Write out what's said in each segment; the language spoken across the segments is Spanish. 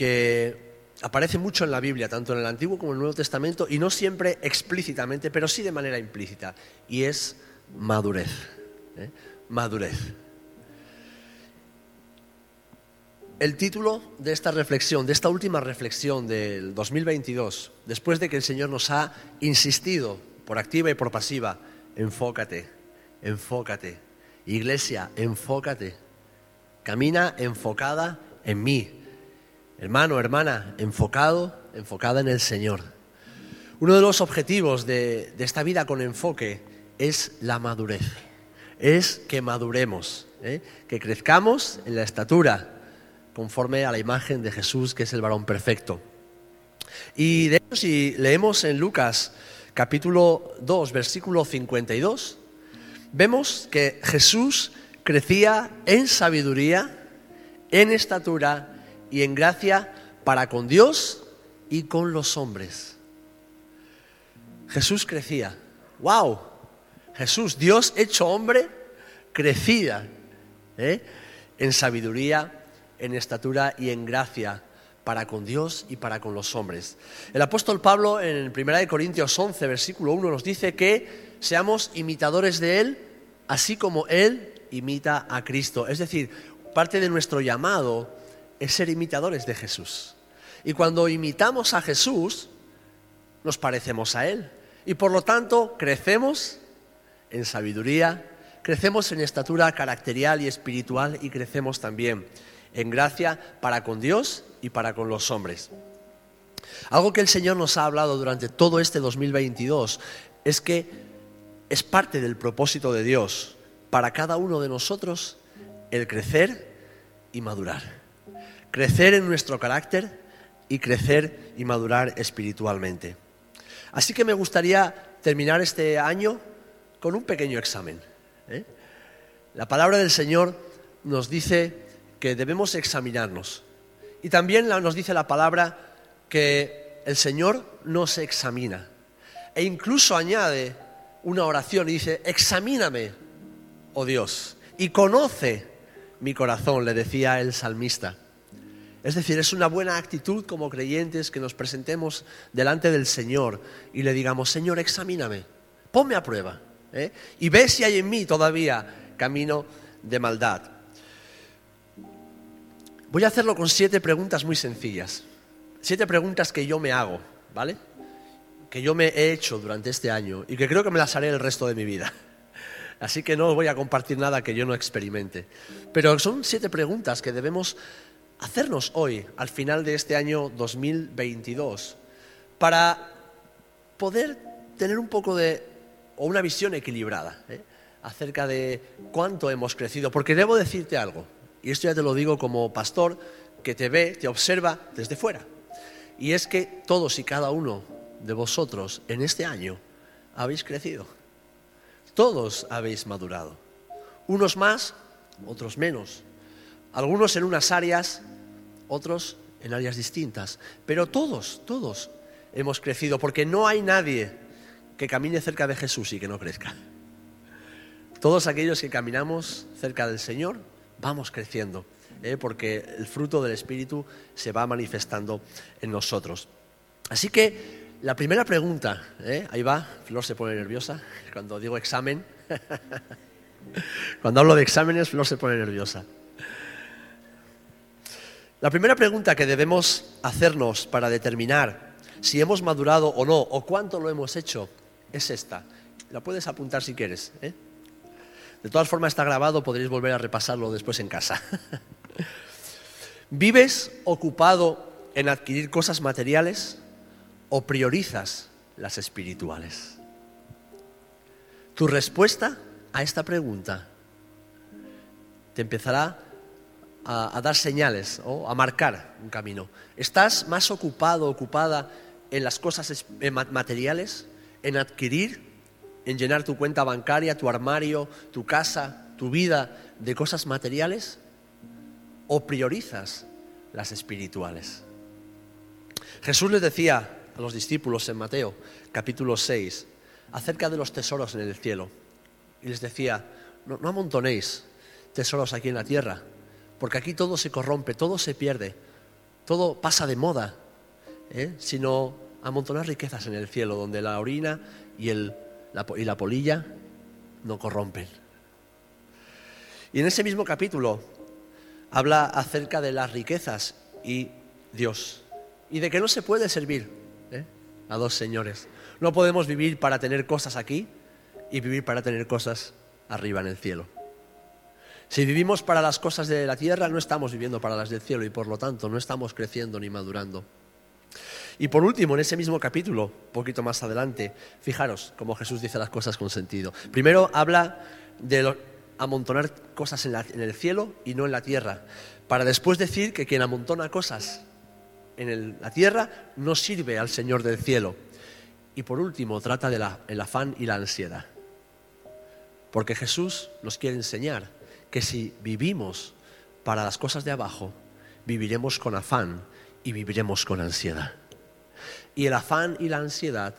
que aparece mucho en la Biblia, tanto en el Antiguo como en el Nuevo Testamento, y no siempre explícitamente, pero sí de manera implícita, y es madurez. ¿eh? Madurez. El título de esta reflexión, de esta última reflexión del 2022, después de que el Señor nos ha insistido por activa y por pasiva, enfócate, enfócate. Iglesia, enfócate. Camina enfocada en mí. Hermano, hermana, enfocado, enfocada en el Señor. Uno de los objetivos de, esta vida con enfoque es la madurez. Es que maduremos, ¿eh? que crezcamos en la estatura conforme a la imagen de Jesús, que es el varón perfecto. Y de hecho, si leemos en Lucas capítulo 2, versículo 52, vemos que Jesús crecía en sabiduría, en estatura y en gracia para con Dios y con los hombres. Jesús crecía. ¡Wow! Jesús, Dios hecho hombre, crecía ¿eh? en sabiduría, en estatura y en gracia para con Dios y para con los hombres. El apóstol Pablo en 1 Corintios 11, versículo 1 nos dice que seamos imitadores de Él, así como Él imita a Cristo. Es decir, parte de nuestro llamado es ser imitadores de Jesús. Y cuando imitamos a Jesús, nos parecemos a Él. Y por lo tanto, crecemos en sabiduría, crecemos en estatura caracterial y espiritual y crecemos también en gracia para con Dios y para con los hombres. Algo que el Señor nos ha hablado durante todo este 2022 es que es parte del propósito de Dios para cada uno de nosotros el crecer y madurar. Crecer en nuestro carácter y crecer y madurar espiritualmente. Así que me gustaría terminar este año con un pequeño examen. ¿eh? La palabra del Señor nos dice que debemos examinarnos. Y también nos dice la palabra que el Señor nos examina. E incluso añade una oración y dice, examíname, oh Dios, y conoce mi corazón, le decía el salmista. Es decir, es una buena actitud como creyentes que nos presentemos delante del Señor y le digamos, Señor, examíname, ponme a prueba ¿eh? y ve si hay en mí todavía camino de maldad. Voy a hacerlo con siete preguntas muy sencillas. Siete preguntas que yo me hago, ¿vale? Que yo me he hecho durante este año y que creo que me las haré el resto de mi vida. Así que no voy a compartir nada que yo no experimente. Pero son siete preguntas que debemos hacernos hoy, al final de este año 2022, para poder tener un poco de, o una visión equilibrada, ¿eh? acerca de cuánto hemos crecido. Porque debo decirte algo, y esto ya te lo digo como pastor que te ve, te observa desde fuera. Y es que todos y cada uno de vosotros en este año habéis crecido. Todos habéis madurado. Unos más, otros menos. Algunos en unas áreas, otros en áreas distintas. Pero todos, todos hemos crecido porque no hay nadie que camine cerca de Jesús y que no crezca. Todos aquellos que caminamos cerca del Señor vamos creciendo, ¿eh? porque el fruto del Espíritu se va manifestando en nosotros. Así que la primera pregunta, ¿eh? ahí va, Flor se pone nerviosa cuando digo examen. cuando hablo de exámenes, Flor se pone nerviosa. La primera pregunta que debemos hacernos para determinar si hemos madurado o no, o cuánto lo hemos hecho, es esta. La puedes apuntar si quieres. ¿eh? De todas formas está grabado, podréis volver a repasarlo después en casa. ¿Vives ocupado en adquirir cosas materiales o priorizas las espirituales? Tu respuesta a esta pregunta te empezará a, dar señales o a marcar un camino. ¿Estás más ocupado, ocupada en las cosas materiales, en adquirir en llenar tu cuenta bancaria, tu armario, tu casa, tu vida de cosas materiales? ¿O priorizas las espirituales? Jesús les decía a los discípulos en Mateo capítulo 6 acerca de los tesoros en el cielo. Y les decía, no, no amontonéis tesoros aquí en la tierra, porque aquí todo se corrompe, todo se pierde, todo pasa de moda, ¿eh? sino amontonar riquezas en el cielo, donde la orina y, la, y la polilla no corrompen. Y en ese mismo capítulo habla acerca de las riquezas y Dios, y de que no se puede servir ¿eh? a dos señores. No podemos vivir para tener cosas aquí y vivir para tener cosas arriba en el cielo. Si vivimos para las cosas de la tierra, no estamos viviendo para las del cielo y por lo tanto no estamos creciendo ni madurando. Y por último, en ese mismo capítulo, poquito más adelante, fijaros cómo Jesús dice las cosas con sentido. Primero habla de amontonar cosas en, en, el cielo y no en la tierra, para después decir que quien amontona cosas en la tierra no sirve al Señor del cielo. Y por último, trata del afán y la ansiedad. Porque Jesús nos quiere enseñar que si vivimos para las cosas de abajo, viviremos con afán y viviremos con ansiedad. Y el afán y la ansiedad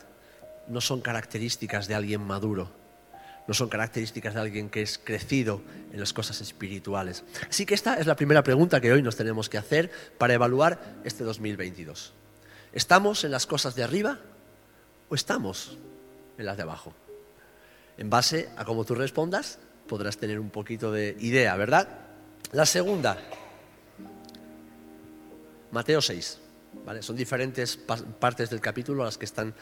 no son características de alguien maduro, no son características de alguien que es crecido en las cosas espirituales. Así que esta es la primera pregunta que hoy nos tenemos que hacer para evaluar este 2022. ¿Estamos en las cosas de arriba o estamos en las de abajo? En base a cómo tú respondas, podrás tener un poquito de idea, ¿verdad? La segunda, Mateo 6. ¿vale? Son diferentes partes del capítulo las que están,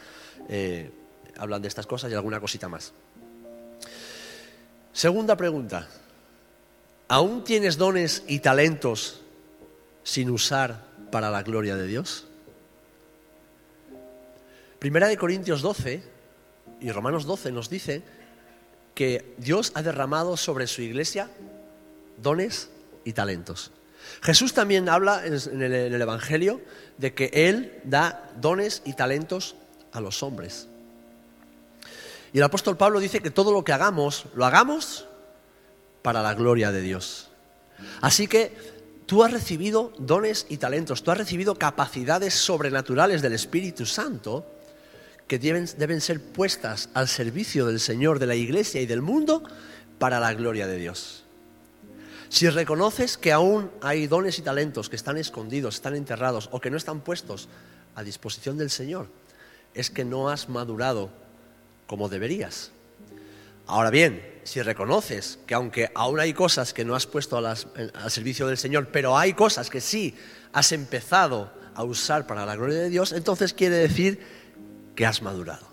eh, hablan de estas cosas y alguna cosita más. Segunda pregunta. ¿Aún tienes dones y talentos sin usar para la gloria de Dios? Primera de Corintios 12 y Romanos 12 nos dice que Dios ha derramado sobre su iglesia dones y talentos. Jesús también habla en el, Evangelio de que Él da dones y talentos a los hombres. Y el apóstol Pablo dice que todo lo que hagamos, lo hagamos para la gloria de Dios. Así que tú has recibido dones y talentos, tú has recibido capacidades sobrenaturales del Espíritu Santo que deben, deben ser puestas al servicio del Señor, de la Iglesia y del mundo para la gloria de Dios. Si reconoces que aún hay dones y talentos que están escondidos, están enterrados o que no están puestos a disposición del Señor, es que no has madurado como deberías. Ahora bien, si reconoces que aunque aún hay cosas que no has puesto al servicio del Señor, pero hay cosas que sí has empezado a usar para la gloria de Dios, entonces quiere decir que has madurado,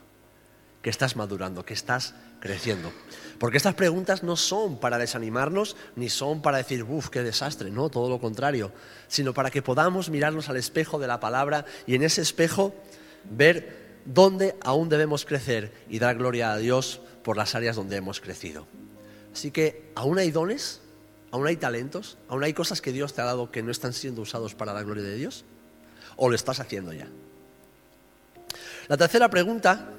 que estás madurando, que estás creciendo. Porque estas preguntas no son para desanimarnos ni son para decir, uff, qué desastre, no, todo lo contrario, sino para que podamos mirarnos al espejo de la palabra y en ese espejo ver dónde aún debemos crecer y dar gloria a Dios por las áreas donde hemos crecido. Así que aún hay dones, aún hay talentos, aún hay cosas que Dios te ha dado que no están siendo usados para la gloria de Dios. ¿O lo estás haciendo ya? La tercera pregunta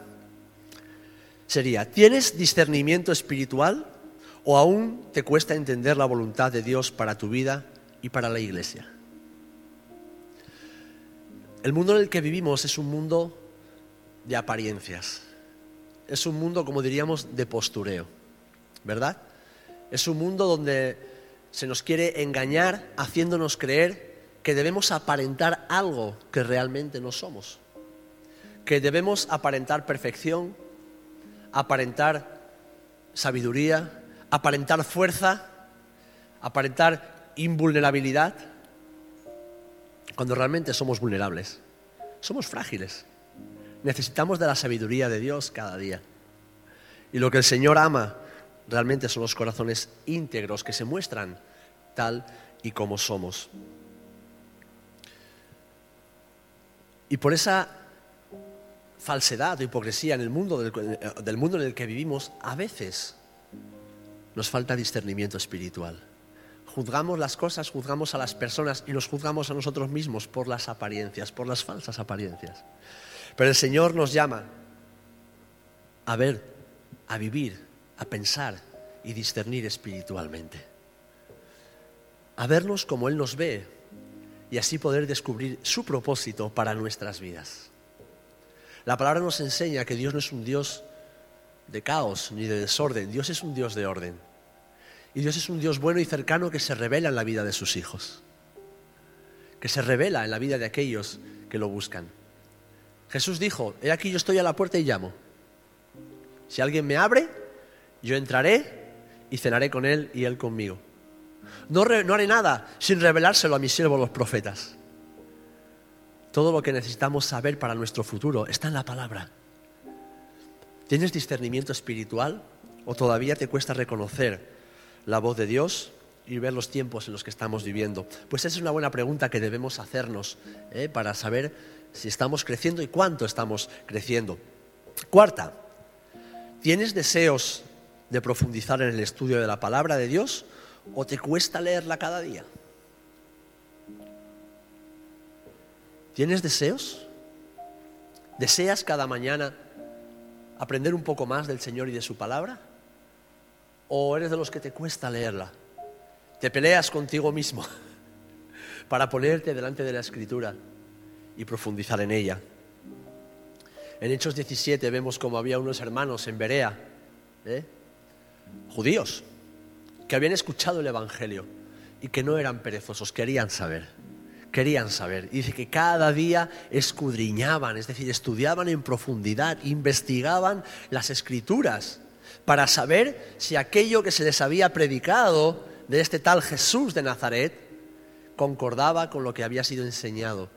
sería, ¿tienes discernimiento espiritual o aún te cuesta entender la voluntad de Dios para tu vida y para la iglesia? El mundo en el que vivimos es un mundo de apariencias. Es un mundo, como diríamos, de postureo, ¿verdad? Es un mundo donde se nos quiere engañar haciéndonos creer que debemos aparentar algo que realmente no somos, que debemos aparentar perfección, aparentar sabiduría, aparentar fuerza, aparentar invulnerabilidad, cuando realmente somos vulnerables, somos frágiles. Necesitamos de la sabiduría de Dios cada día. Y lo que el Señor ama realmente son los corazones íntegros que se muestran tal y como somos. Y por esa falsedad o hipocresía en el mundo del, del, mundo en el que vivimos, a veces nos falta discernimiento espiritual. Juzgamos las cosas, juzgamos a las personas y nos juzgamos a nosotros mismos por las apariencias, por las falsas apariencias. Pero el Señor nos llama a ver, a vivir, a pensar y discernir espiritualmente. A vernos como Él nos ve y así poder descubrir su propósito para nuestras vidas. La palabra nos enseña que Dios no es un Dios de caos ni de desorden, Dios es un Dios de orden. Y Dios es un Dios bueno y cercano que se revela en la vida de sus hijos. que se revela en la vida de aquellos que lo buscan. Jesús dijo, he aquí yo estoy a la puerta y llamo. Si alguien me abre, yo entraré y cenaré con él y él conmigo. No, no haré nada sin revelárselo a mis siervos los profetas. Todo lo que necesitamos saber para nuestro futuro está en la palabra. ¿Tienes discernimiento espiritual o todavía te cuesta reconocer la voz de Dios y ver los tiempos en los que estamos viviendo? Pues esa es una buena pregunta que debemos hacernos ¿eh? para saber si estamos creciendo y cuánto estamos creciendo. Cuarta, ¿tienes deseos de profundizar en el estudio de la palabra de Dios o te cuesta leerla cada día? ¿Tienes deseos? ¿Deseas cada mañana aprender un poco más del Señor y de su palabra? ¿O eres de los que te cuesta leerla? Te peleas contigo mismo para ponerte delante de la escritura y profundizar en ella. En Hechos 17 vemos como había unos hermanos en Berea, ¿eh? judíos, que habían escuchado el Evangelio y que no eran perezosos, querían saber querían saber. Y dice que cada día escudriñaban, es decir, estudiaban en profundidad, investigaban las escrituras para saber si aquello que se les había predicado de este tal Jesús de Nazaret concordaba con lo que había sido enseñado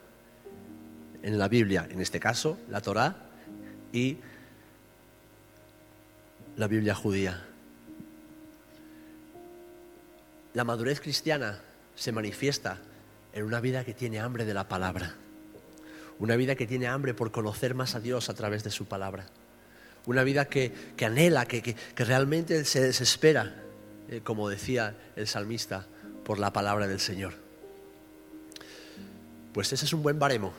en la Biblia, en este caso la Torá y la Biblia judía. La madurez cristiana se manifiesta en una vida que tiene hambre de la palabra, una vida que tiene hambre por conocer más a Dios a través de su palabra, una vida que, anhela, que, realmente se desespera, eh, como decía el salmista, por la palabra del Señor. Pues ese es un buen baremo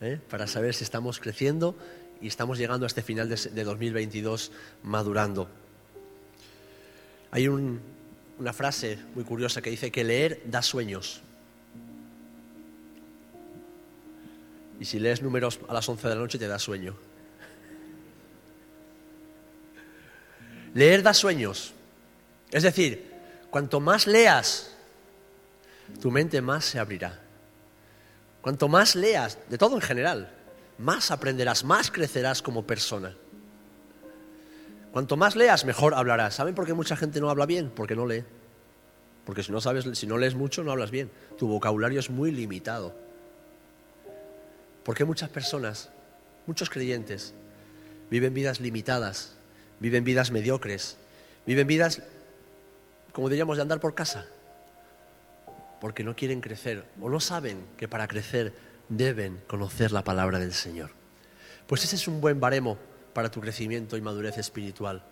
¿eh? para saber si estamos creciendo y estamos llegando a este final de, 2022 madurando. Hay una frase muy curiosa que dice que leer da sueños. Y si lees números a las 11 de la noche te da sueño. Leer da sueños. Es decir, cuanto más leas, tu mente más se abrirá. Cuanto más leas, de todo en general, más aprenderás, más crecerás como persona. Cuanto más leas, mejor hablarás. ¿Saben por qué mucha gente no habla bien? Porque no lee. Porque si no sabes, si no lees mucho, no hablas bien. Tu vocabulario es muy limitado. Porque muchas personas, muchos creyentes, viven vidas limitadas, viven vidas mediocres, viven vidas, como diríamos, de andar por casa, porque no quieren crecer o no saben que para crecer deben conocer la palabra del Señor. Pues ese es un buen baremo para tu crecimiento y madurez espiritual.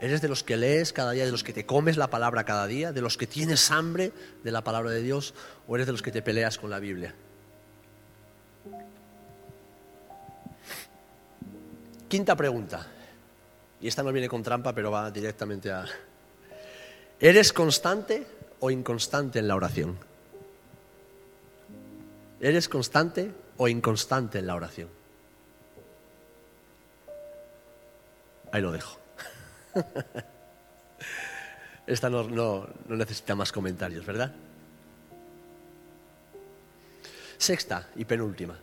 ¿Eres de los que lees cada día, de los que te comes la palabra cada día, de los que tienes hambre de la palabra de Dios o eres de los que te peleas con la Biblia? Quinta pregunta. Y esta no viene con trampa, pero va directamente a... ¿Eres constante o inconstante en la oración? ¿Eres constante o inconstante en la oración? Ahí lo dejo. Esta no, no, necesita más comentarios, ¿verdad? Sexta y penúltima.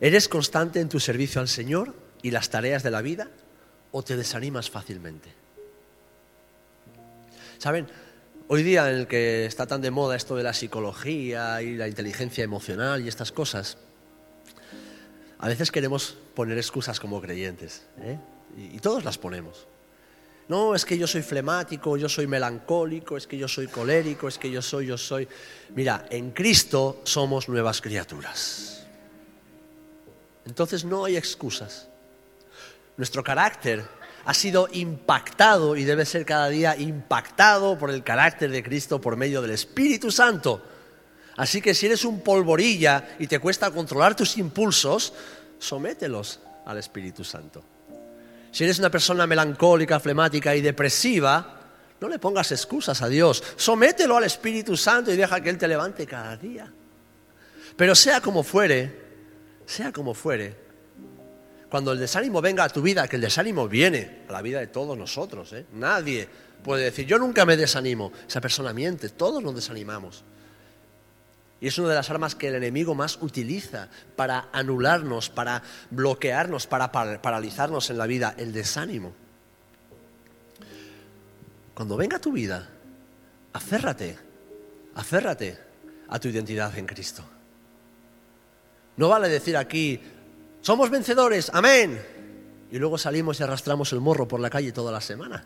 ¿Eres constante en tu servicio al Señor y las tareas de la vida o te desanimas fácilmente? ¿Saben? Hoy día en el que está tan de moda esto de la psicología y la inteligencia emocional y estas cosas, a veces queremos poner excusas como creyentes, ¿eh? y, y todos las ponemos. No, es que yo soy flemático, yo soy melancólico, es que yo soy colérico, es que yo soy, yo soy... Mira, en Cristo somos nuevas criaturas. Entonces no hay excusas. Nuestro carácter ha sido impactado y debe ser cada día impactado por el carácter de Cristo por medio del Espíritu Santo. Así que si eres un polvorilla y te cuesta controlar tus impulsos, somételos al Espíritu Santo. Si eres una persona melancólica, flemática y depresiva, no le pongas excusas a Dios. Somételo al Espíritu Santo y deja que Él te levante cada día. Pero sea como fuere, sea como fuere, cuando el desánimo venga a tu vida, que el desánimo viene a la vida de todos nosotros, ¿eh? nadie puede decir, yo nunca me desanimo. Esa persona miente, todos nos desanimamos. Y es una de las armas que el enemigo más utiliza para anularnos, para bloquearnos, para paralizarnos en la vida, el desánimo. Cuando venga tu vida, aférrate, aférrate a tu identidad en Cristo. No vale decir aquí, somos vencedores, amén. Y luego salimos y arrastramos el morro por la calle toda la semana.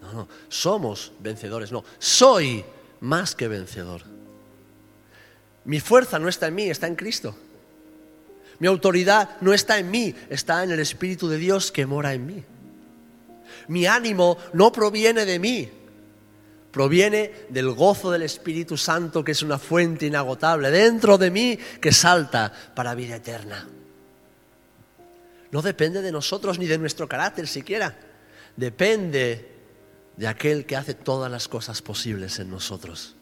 No, no, somos vencedores, no, soy más que vencedor. Mi fuerza no está en mí, está en Cristo. Mi autoridad no está en mí, está en el Espíritu de Dios que mora en mí. Mi ánimo no proviene de mí, proviene del gozo del Espíritu Santo, que es una fuente inagotable dentro de mí que salta para vida eterna. No depende de nosotros ni de nuestro carácter siquiera, depende de aquel que hace todas las cosas posibles en nosotros.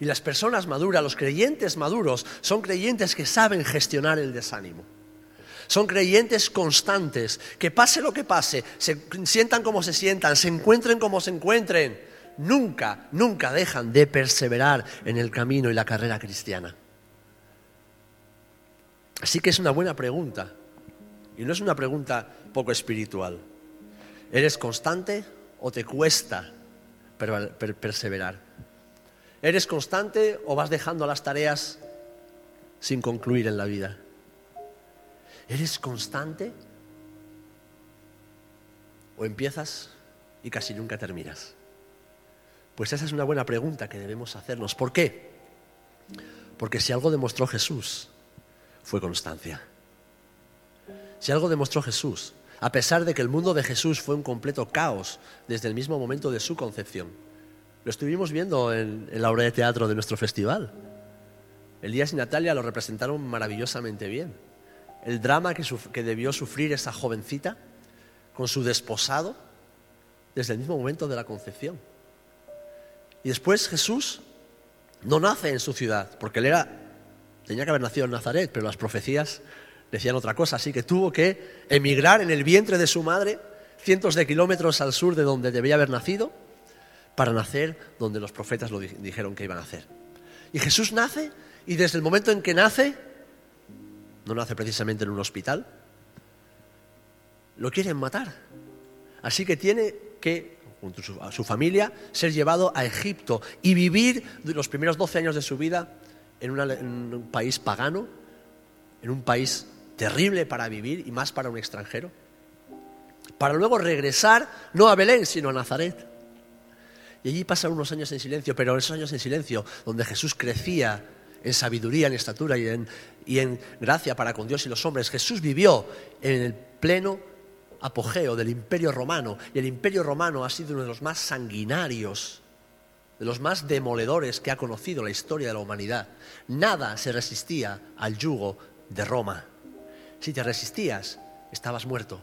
Y las personas maduras, los creyentes maduros, son creyentes que saben gestionar el desánimo. Son creyentes constantes, que pase lo que pase, se sientan como se sientan, se encuentren como se encuentren, nunca, nunca dejan de perseverar en el camino y la carrera cristiana. Así que es una buena pregunta, y no es una pregunta poco espiritual. ¿Eres constante o te cuesta perseverar? ¿Eres constante o vas dejando las tareas sin concluir en la vida? ¿Eres constante o empiezas y casi nunca terminas? Pues esa es una buena pregunta que debemos hacernos. ¿Por qué? Porque si algo demostró Jesús, fue constancia. Si algo demostró Jesús, a pesar de que el mundo de Jesús fue un completo caos desde el mismo momento de su concepción, lo estuvimos viendo en, la obra de teatro de nuestro festival. Elías y Natalia lo representaron maravillosamente bien. El drama que, que debió sufrir esa jovencita con su desposado desde el mismo momento de la concepción. Y después Jesús no nace en su ciudad, porque él era, tenía que haber nacido en Nazaret, pero las profecías decían otra cosa, así que tuvo que emigrar en el vientre de su madre, cientos de kilómetros al sur de donde debía haber nacido, para nacer donde los profetas lo dijeron que iban a hacer. Y Jesús nace y desde el momento en que nace, no nace precisamente en un hospital, lo quieren matar. Así que tiene que, junto a su familia, ser llevado a Egipto y vivir los primeros 12 años de su vida en, en un país pagano, en un país terrible para vivir y más para un extranjero, para luego regresar no a Belén, sino a Nazaret y allí pasan unos años en silencio, pero esos años en silencio, donde Jesús crecía en sabiduría, en estatura y en, y en gracia para con Dios y los hombres, Jesús vivió en el pleno apogeo del imperio romano. Y el imperio romano ha sido uno de los más sanguinarios, de los más demoledores que ha conocido la historia de la humanidad. Nada se resistía al yugo de Roma. Si te resistías, estabas muerto.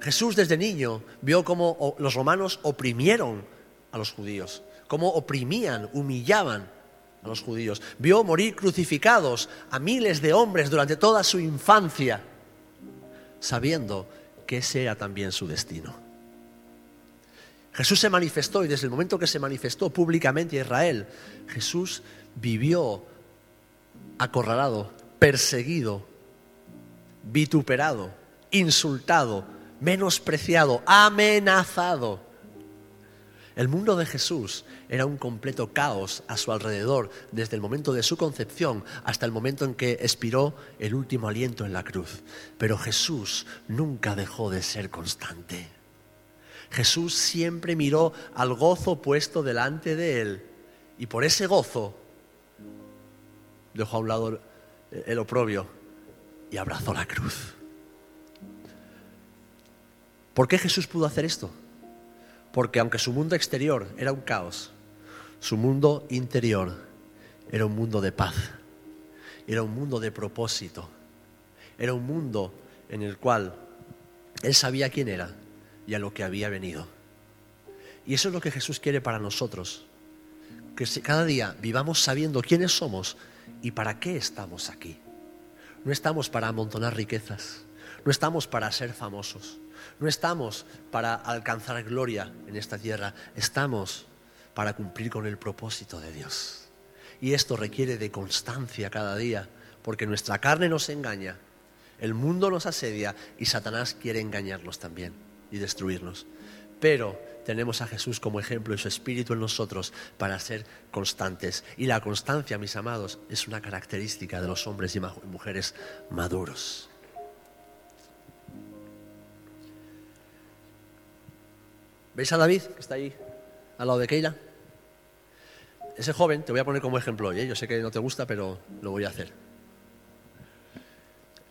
Jesús desde niño vio cómo los romanos oprimieron a los judíos, cómo oprimían, humillaban a los judíos. Vio morir crucificados a miles de hombres durante toda su infancia, sabiendo que ese era también su destino. Jesús se manifestó y desde el momento que se manifestó públicamente a Israel, Jesús vivió acorralado, perseguido, vituperado, insultado, menospreciado, amenazado el mundo de Jesús era un completo caos a su alrededor desde el momento de su concepción hasta el momento en que expiró el último aliento en la cruz. Pero Jesús nunca dejó de ser constante. Jesús siempre miró al gozo puesto delante de él y por ese gozo dejó a un lado el oprobio y abrazó la cruz. ¿Por qué Jesús pudo hacer esto? Porque aunque su mundo exterior era un caos, su mundo interior era un mundo de paz, era un mundo de propósito, era un mundo en el cual él sabía quién era y a lo que había venido. Y eso es lo que Jesús quiere para nosotros, que cada día vivamos sabiendo quiénes somos y para qué estamos aquí. No estamos para amontonar riquezas, no estamos para ser famosos, no estamos para alcanzar gloria en esta tierra, estamos para cumplir con el propósito de Dios. Y esto requiere de constancia cada día, porque nuestra carne nos engaña, el mundo nos asedia y Satanás quiere engañarnos también y destruirnos. Pero tenemos a Jesús como ejemplo y su espíritu en nosotros para ser constantes. Y la constancia, mis amados, es una característica de los hombres y mujeres maduros. ¿Veis a David, que está ahí al lado de Keila? Ese joven, te voy a poner como ejemplo hoy, ¿eh? yo sé que no te gusta, pero lo voy a hacer.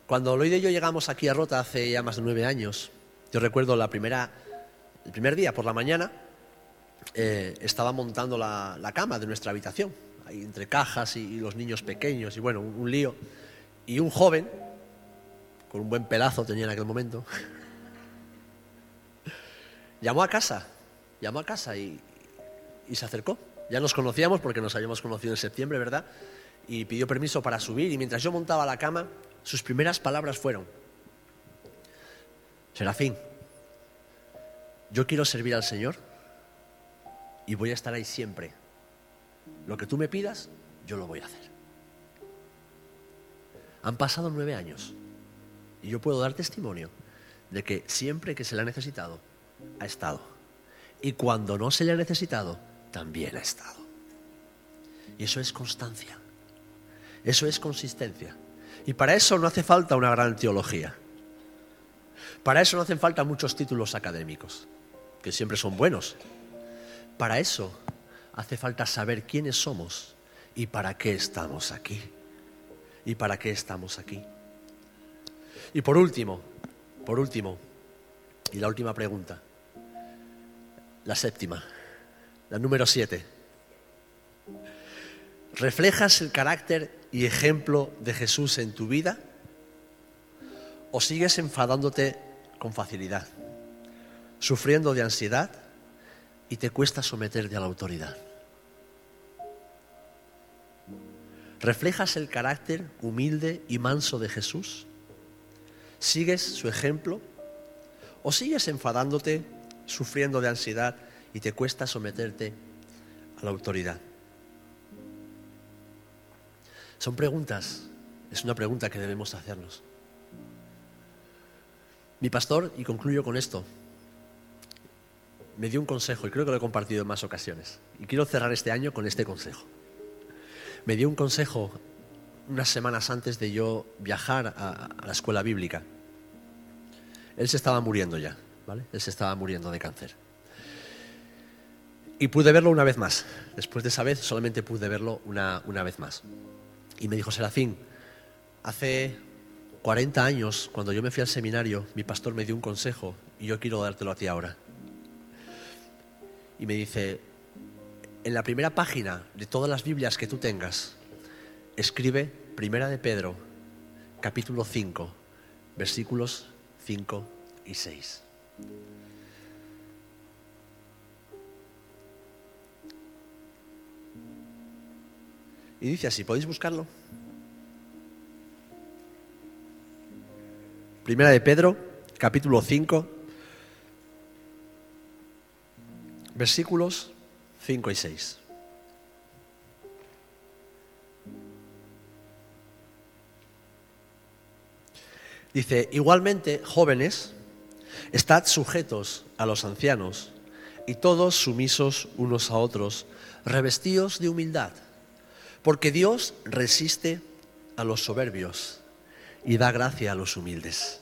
Cuando Lloyd y yo llegamos aquí a Rota hace ya más de nueve años, yo recuerdo la primera el primer día, por la mañana, eh, estaba montando la, cama de nuestra habitación, ahí entre cajas y, los niños pequeños, y bueno, un, lío. Y un joven, con un buen pelazo tenía en aquel momento, llamó a casa, llamó a casa y, y se acercó. Ya nos conocíamos porque nos habíamos conocido en septiembre, ¿verdad? Y pidió permiso para subir y mientras yo montaba la cama, sus primeras palabras fueron, Serafín, yo quiero servir al Señor y voy a estar ahí siempre. Lo que tú me pidas, yo lo voy a hacer. Han pasado nueve años y yo puedo dar testimonio de que siempre que se le ha necesitado, ha estado. Y cuando no se le ha necesitado, también ha estado. Y eso es constancia. Eso es consistencia. Y para eso no hace falta una gran teología. Para eso no hacen falta muchos títulos académicos que siempre son buenos. Para eso hace falta saber quiénes somos y para qué estamos aquí. Y para qué estamos aquí. Y por último, por último, y la última pregunta, la séptima, la número siete. ¿Reflejas el carácter y ejemplo de Jesús en tu vida? ¿O sigues enfadándote con facilidad? Sufriendo de ansiedad y te cuesta someterte a la autoridad. ¿Reflejas el carácter humilde y manso de Jesús? ¿Sigues su ejemplo? ¿O sigues enfadándote, sufriendo de ansiedad y te cuesta someterte a la autoridad? Son preguntas, es una pregunta que debemos hacernos. Mi pastor, y concluyo con esto, me dio un consejo y creo que lo he compartido en más ocasiones. Y quiero cerrar este año con este consejo. Me dio un consejo unas semanas antes de yo viajar a, la escuela bíblica. Él se estaba muriendo ya, ¿vale? Él se estaba muriendo de cáncer. Y pude verlo una vez más. Después de esa vez solamente pude verlo una, una vez más. Y me dijo, Serafín, hace 40 años, cuando yo me fui al seminario, mi pastor me dio un consejo y yo quiero dártelo a ti ahora y me dice, en la primera página de todas las Biblias que tú tengas, escribe Primera de Pedro, capítulo 5, versículos 5 y 6. Y dice así, ¿podéis buscarlo? Primera de Pedro, capítulo 5, versículos 5 y 6. Dice, igualmente, jóvenes, estad sujetos a los ancianos y todos sumisos unos a otros, revestidos de humildad, porque Dios resiste a los soberbios y da gracia a los humildes.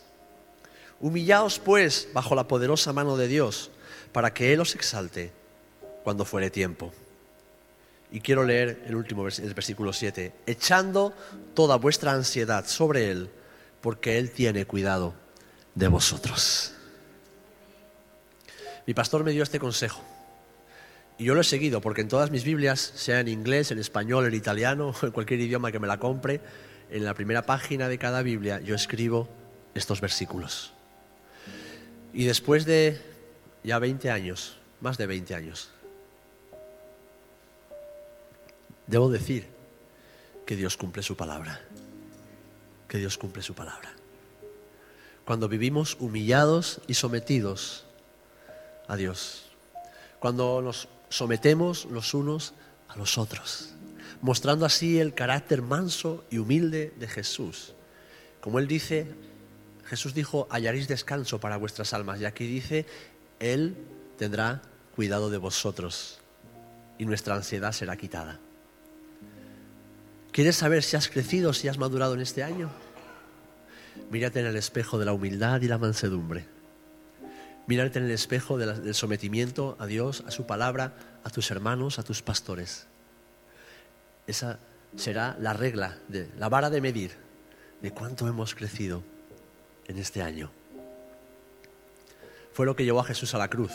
Humillaos pues bajo la poderosa mano de Dios para que Él os exalte cuando fuere tiempo. Y quiero leer el último versículo 7, echando toda vuestra ansiedad sobre Él, porque Él tiene cuidado de vosotros. Mi pastor me dio este consejo. Y yo lo he seguido, porque en todas mis Biblias, sea en inglés, en español, en italiano, en cualquier idioma que me la compre, en la primera página de cada Biblia yo escribo estos versículos. Y después de ya 20 años, más de 20 años. Debo decir que Dios cumple su palabra, que Dios cumple su palabra. Cuando vivimos humillados y sometidos a Dios, cuando nos sometemos los unos a los otros, mostrando así el carácter manso y humilde de Jesús. Como él dice, Jesús dijo, hallaréis descanso para vuestras almas. Y aquí dice, Él tendrá cuidado de vosotros y nuestra ansiedad será quitada. ¿Quieres saber si has crecido, si has madurado en este año? Mírate en el espejo de la humildad y la mansedumbre. Mírate en el espejo del sometimiento a Dios, a su palabra, a tus hermanos, a tus pastores. Esa será la regla, de, la vara de medir de cuánto hemos crecido en este año. Fue lo que llevó a Jesús a la cruz.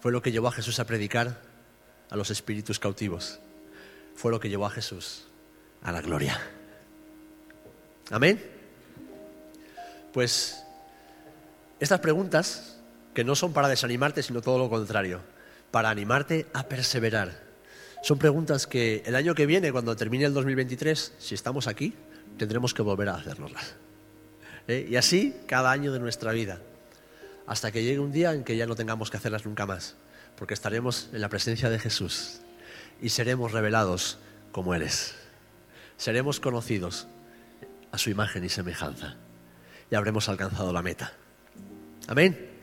Fue lo que llevó a Jesús a predicar a los espíritus cautivos. Fue lo que llevó a Jesús a la gloria. Amén. Pues estas preguntas, que no son para desanimarte, sino todo lo contrario, para animarte a perseverar. Son preguntas que el año que viene, cuando termine el 2023, si estamos aquí, tendremos que volver a hacernoslas. ¿Eh? Y así cada año de nuestra vida, hasta que llegue un día en que ya no tengamos que hacerlas nunca más, porque estaremos en la presencia de Jesús y seremos revelados como Él es. Seremos conocidos a su imagen y semejanza y habremos alcanzado la meta. Amén.